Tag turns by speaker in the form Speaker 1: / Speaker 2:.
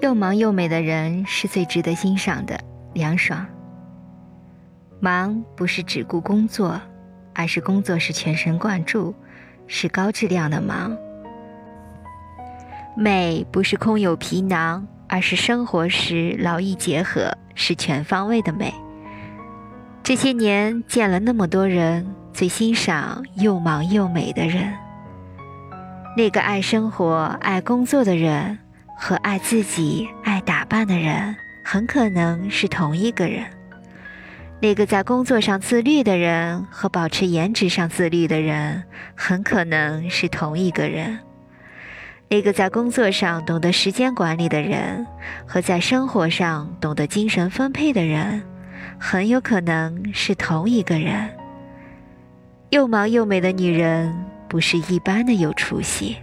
Speaker 1: 又忙又美的人是最值得欣赏的。凉爽。忙不是只顾工作，而是工作是全神贯注，是高质量的忙。美不是空有皮囊，而是生活时劳逸结合，是全方位的美。这些年见了那么多人，最欣赏又忙又美的人。那个爱生活、爱工作的人。和爱自己、爱打扮的人，很可能是同一个人。那个在工作上自律的人和保持颜值上自律的人，很可能是同一个人。那个在工作上懂得时间管理的人和在生活上懂得精神分配的人，很有可能是同一个人。又忙又美的女人，不是一般的有出息。